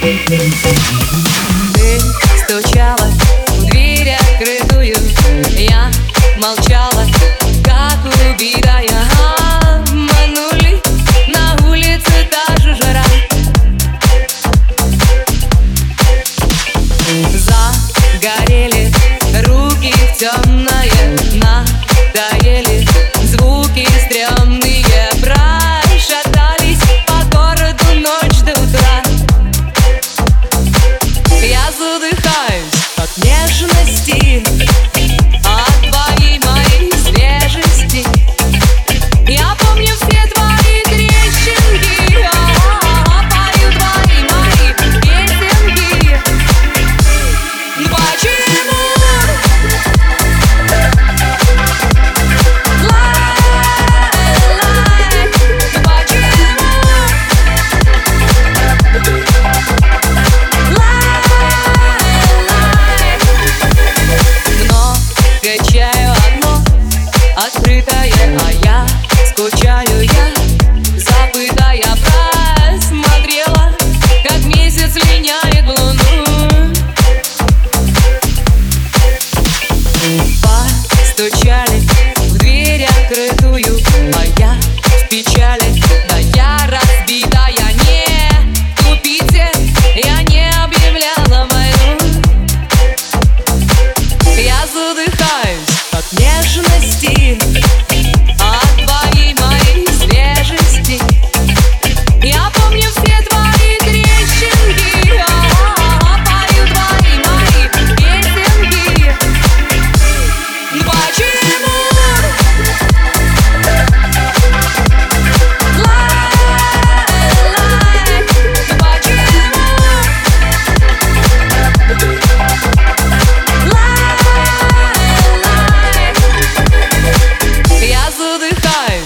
Ты стучала в дверь открытую Я молчала, как убитая Обманули, на улице та жара. Загорели руки темное на а я скучаю выдыхай